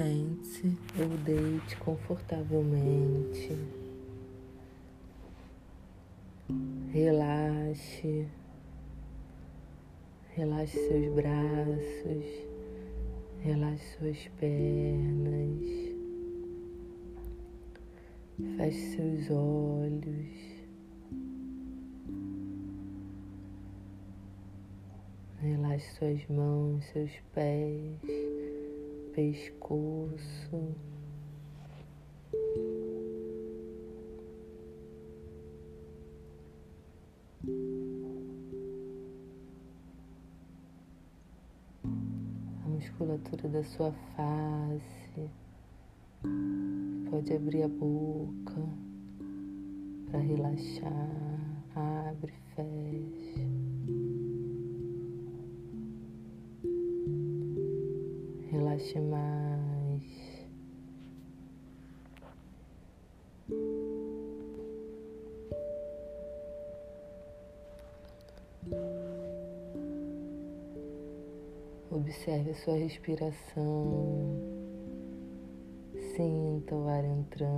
Sente-se ou deite confortavelmente. Relaxe. Relaxe seus braços. Relaxe suas pernas. Feche seus olhos. Relaxe suas mãos, seus pés, pescoço. A musculatura da sua face. Pode abrir a boca para relaxar. Abre, fecha. Relaxe mais. Observe a sua respiração. Sinta o ar entrando.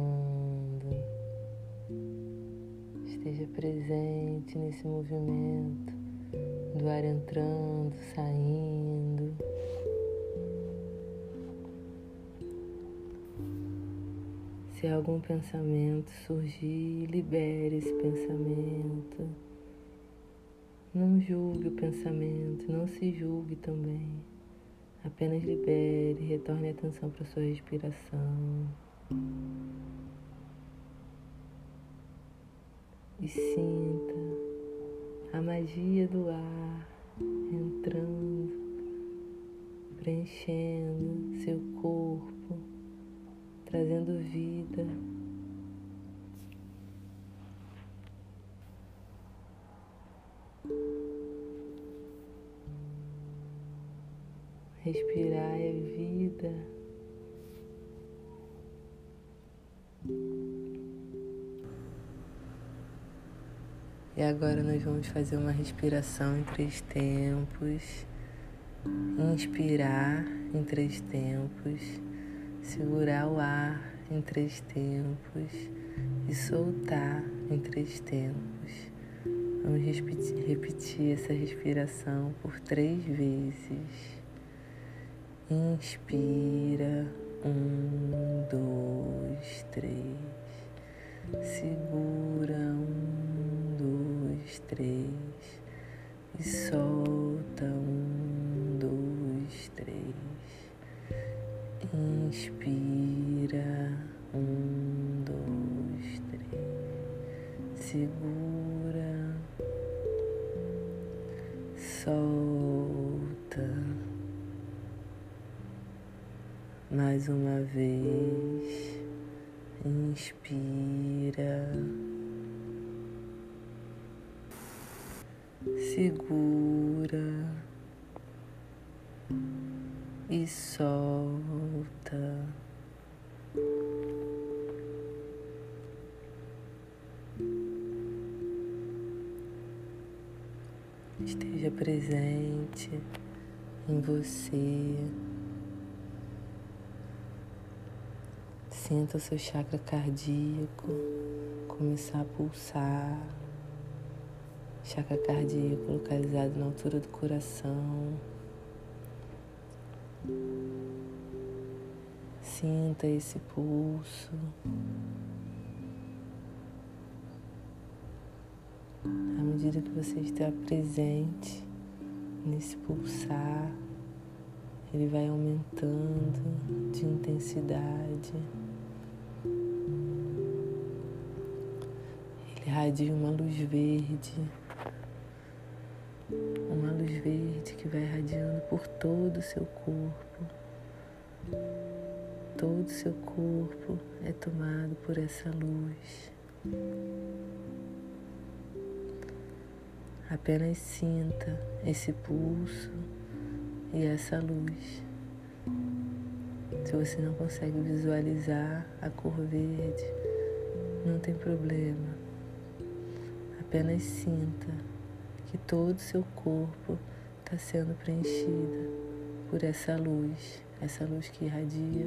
Esteja presente nesse movimento do ar entrando, saindo. Se algum pensamento surgir, libere esse pensamento. Não julgue o pensamento, não se julgue também. Apenas libere, retorne a atenção para sua respiração. E sinta a magia do ar entrando, preenchendo seu corpo trazendo vida. Respirar é vida. E agora nós vamos fazer uma respiração em três tempos. Inspirar em três tempos segurar o ar em três tempos e soltar em três tempos. Vamos repetir, essa respiração por três vezes. Inspira, um, dois, três. Segura, um, dois, três. E solta, um, Inspira, um, dois, três. Segura, solta. Mais uma vez, inspira, segura e solta. Esteja presente em você. Sinta o seu chakra cardíaco começar a pulsar. Chakra cardíaco localizado na altura do coração. Sinta esse pulso. À medida que você está presente nesse pulsar, ele vai aumentando de intensidade. Ele irradia uma luz verde, uma luz verde que vai irradiando por todo o seu corpo todo o seu corpo é tomado por essa luz. Apenas sinta esse pulso e essa luz. Se você não consegue visualizar a cor verde, não tem problema. Apenas sinta que todo o seu corpo está sendo preenchido por essa luz essa luz que irradia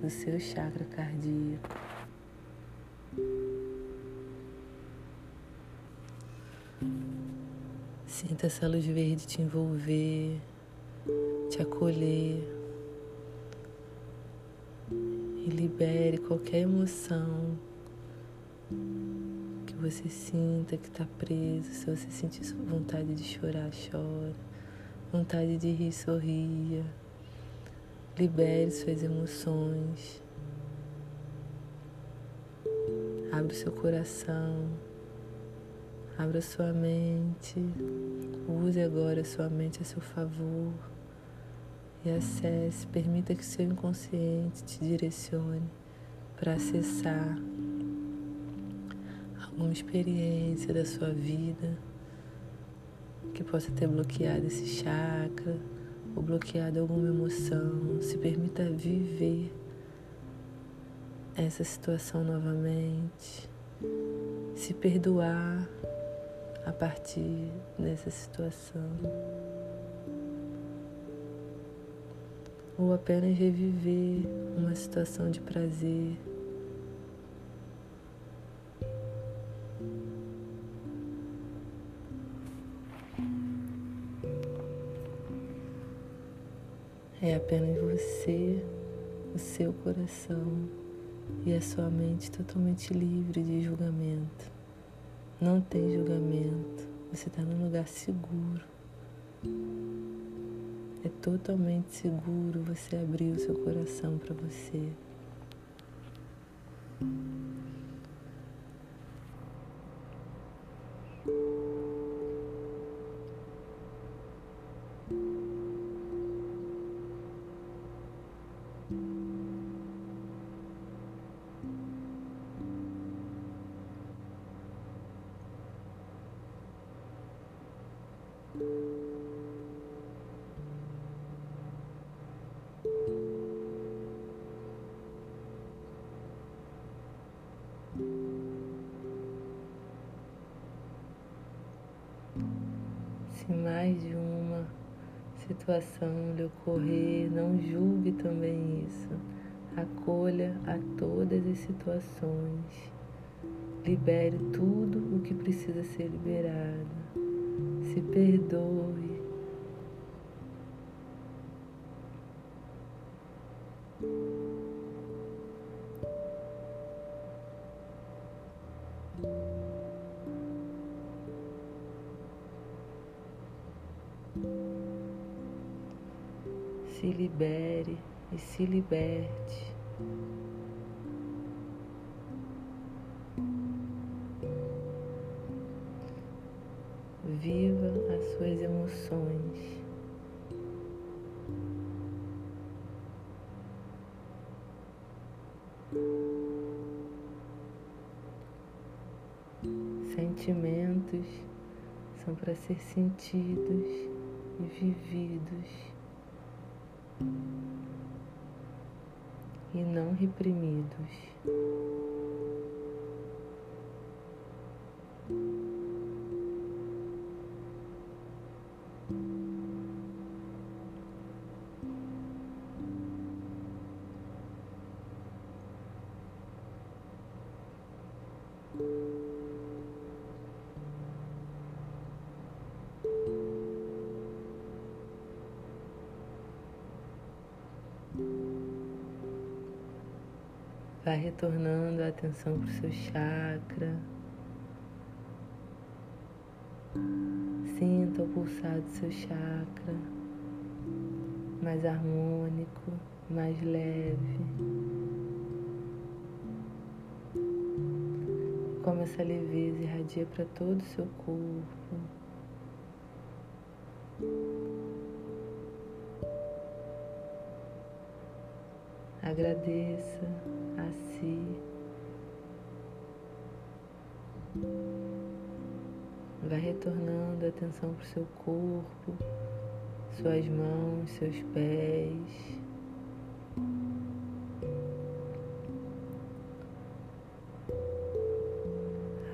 do seu chakra cardíaco. Sinta essa luz verde te envolver, te acolher e libere qualquer emoção que você sinta que está preso. Se você sentir vontade de chorar, chora. Vontade de rir, sorria. Libere suas emoções. Abre seu coração. Abra sua mente. Use agora sua mente a seu favor. E acesse, permita que seu inconsciente te direcione para acessar alguma experiência da sua vida que possa ter bloqueado esse chakra ou bloqueado alguma emoção. Se permita viver essa situação novamente. Se perdoar a partir dessa situação. Ou apenas reviver uma situação de prazer. É apenas você, o seu coração e a sua mente totalmente livre de julgamento. Não tem julgamento. Você está num lugar seguro. É totalmente seguro você abrir o seu coração para você. Se mais de uma situação lhe ocorrer, não julgue também isso. Acolha a todas as situações. Libere tudo o que precisa ser liberado se perdoe. Libere e se liberte. Viva as suas emoções. Sentimentos são para ser sentidos e vividos e não reprimidos. Vai retornando a atenção para o seu chakra. Sinta o pulsar do seu chakra mais harmônico, mais leve. Como essa leveza irradia para todo o seu corpo. Agradeça a si. Vai retornando a atenção para o seu corpo, suas mãos, seus pés.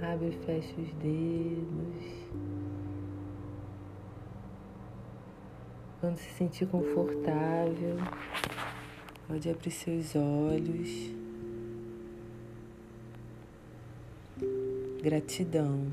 Abre e fecha os dedos. Quando se sentir confortável, Pode abrir seus olhos. Gratidão.